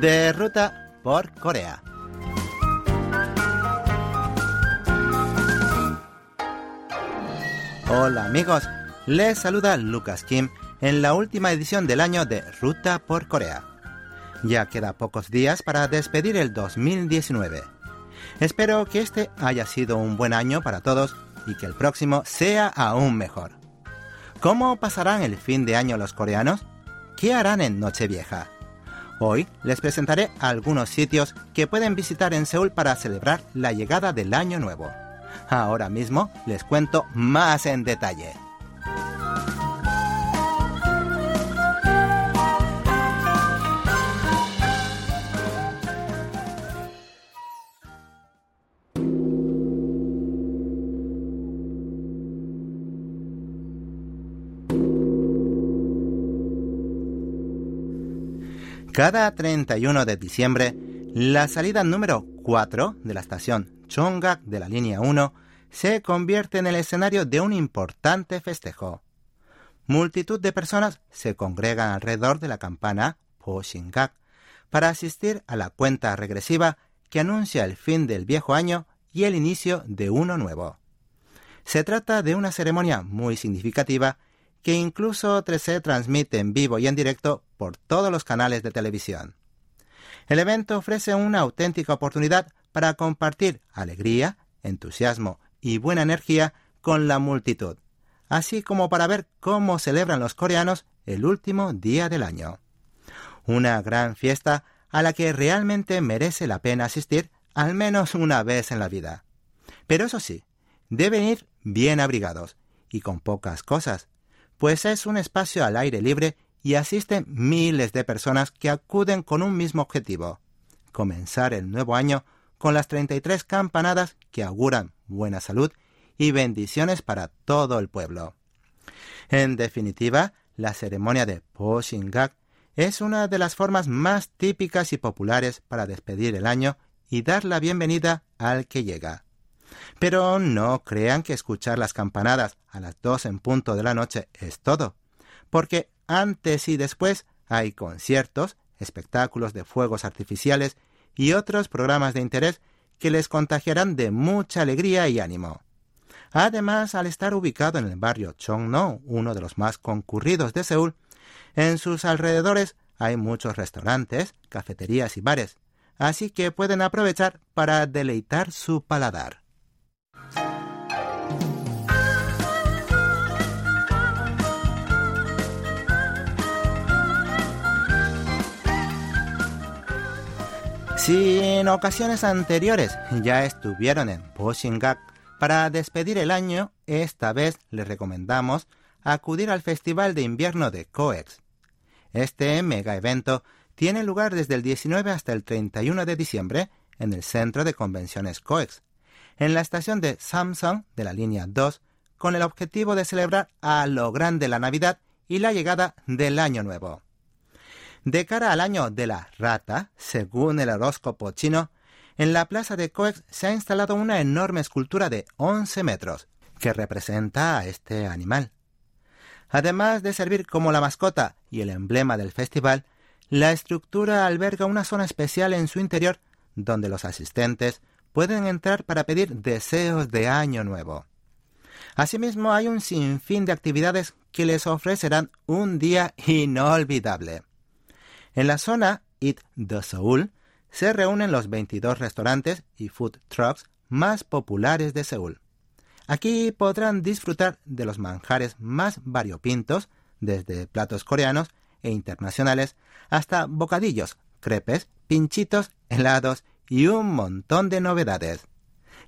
de ruta por Corea. Hola amigos, les saluda Lucas Kim en la última edición del año de Ruta por Corea. Ya queda pocos días para despedir el 2019. Espero que este haya sido un buen año para todos y que el próximo sea aún mejor. ¿Cómo pasarán el fin de año los coreanos? ¿Qué harán en Nochevieja? Hoy les presentaré algunos sitios que pueden visitar en Seúl para celebrar la llegada del Año Nuevo. Ahora mismo les cuento más en detalle. Cada 31 de diciembre, la salida número 4 de la estación Chongak de la línea 1 se convierte en el escenario de un importante festejo. Multitud de personas se congregan alrededor de la campana Poshingak para asistir a la cuenta regresiva que anuncia el fin del viejo año y el inicio de uno nuevo. Se trata de una ceremonia muy significativa que incluso se transmite en vivo y en directo por todos los canales de televisión. El evento ofrece una auténtica oportunidad para compartir alegría, entusiasmo y buena energía con la multitud, así como para ver cómo celebran los coreanos el último día del año. Una gran fiesta a la que realmente merece la pena asistir al menos una vez en la vida. Pero eso sí, deben ir bien abrigados y con pocas cosas, pues es un espacio al aire libre y asisten miles de personas que acuden con un mismo objetivo, comenzar el nuevo año con las 33 campanadas que auguran buena salud y bendiciones para todo el pueblo. En definitiva, la ceremonia de Poshingak es una de las formas más típicas y populares para despedir el año y dar la bienvenida al que llega. Pero no crean que escuchar las campanadas a las dos en punto de la noche es todo, porque antes y después hay conciertos, espectáculos de fuegos artificiales y otros programas de interés que les contagiarán de mucha alegría y ánimo. Además, al estar ubicado en el barrio Chongno, uno de los más concurridos de Seúl, en sus alrededores hay muchos restaurantes, cafeterías y bares, así que pueden aprovechar para deleitar su paladar. Si en ocasiones anteriores ya estuvieron en Poshingak para despedir el año, esta vez les recomendamos acudir al Festival de Invierno de COEX. Este mega evento tiene lugar desde el 19 hasta el 31 de diciembre en el Centro de Convenciones COEX, en la estación de Samsung de la línea 2, con el objetivo de celebrar a lo grande la Navidad y la llegada del Año Nuevo. De cara al año de la rata, según el horóscopo chino, en la plaza de Coex se ha instalado una enorme escultura de 11 metros que representa a este animal. Además de servir como la mascota y el emblema del festival, la estructura alberga una zona especial en su interior donde los asistentes pueden entrar para pedir deseos de año nuevo. Asimismo, hay un sinfín de actividades que les ofrecerán un día inolvidable. En la zona Eat the Seoul se reúnen los 22 restaurantes y food trucks más populares de Seúl. Aquí podrán disfrutar de los manjares más variopintos, desde platos coreanos e internacionales hasta bocadillos, crepes, pinchitos, helados y un montón de novedades.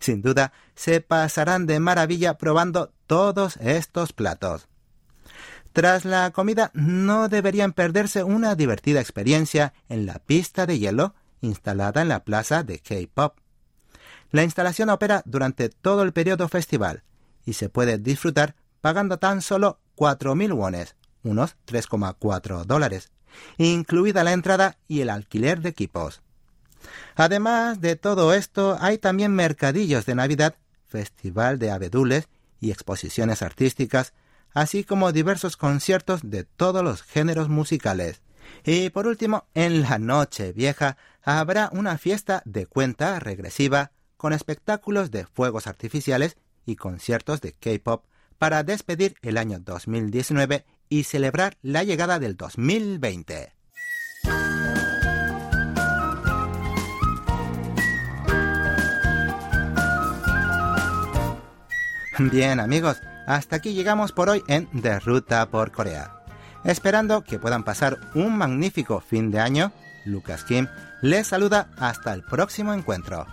Sin duda, se pasarán de maravilla probando todos estos platos. Tras la comida no deberían perderse una divertida experiencia en la pista de hielo instalada en la plaza de K-Pop. La instalación opera durante todo el periodo festival y se puede disfrutar pagando tan solo 4.000 wones, unos 3,4 dólares, incluida la entrada y el alquiler de equipos. Además de todo esto, hay también mercadillos de Navidad, festival de abedules y exposiciones artísticas así como diversos conciertos de todos los géneros musicales, Y por último, en la noche vieja habrá una fiesta de cuenta regresiva con espectáculos de fuegos artificiales y conciertos de K-pop para despedir el año 2019 y celebrar la llegada del 2020. Bien amigos, hasta aquí llegamos por hoy en De Ruta por Corea. Esperando que puedan pasar un magnífico fin de año, Lucas Kim les saluda hasta el próximo encuentro.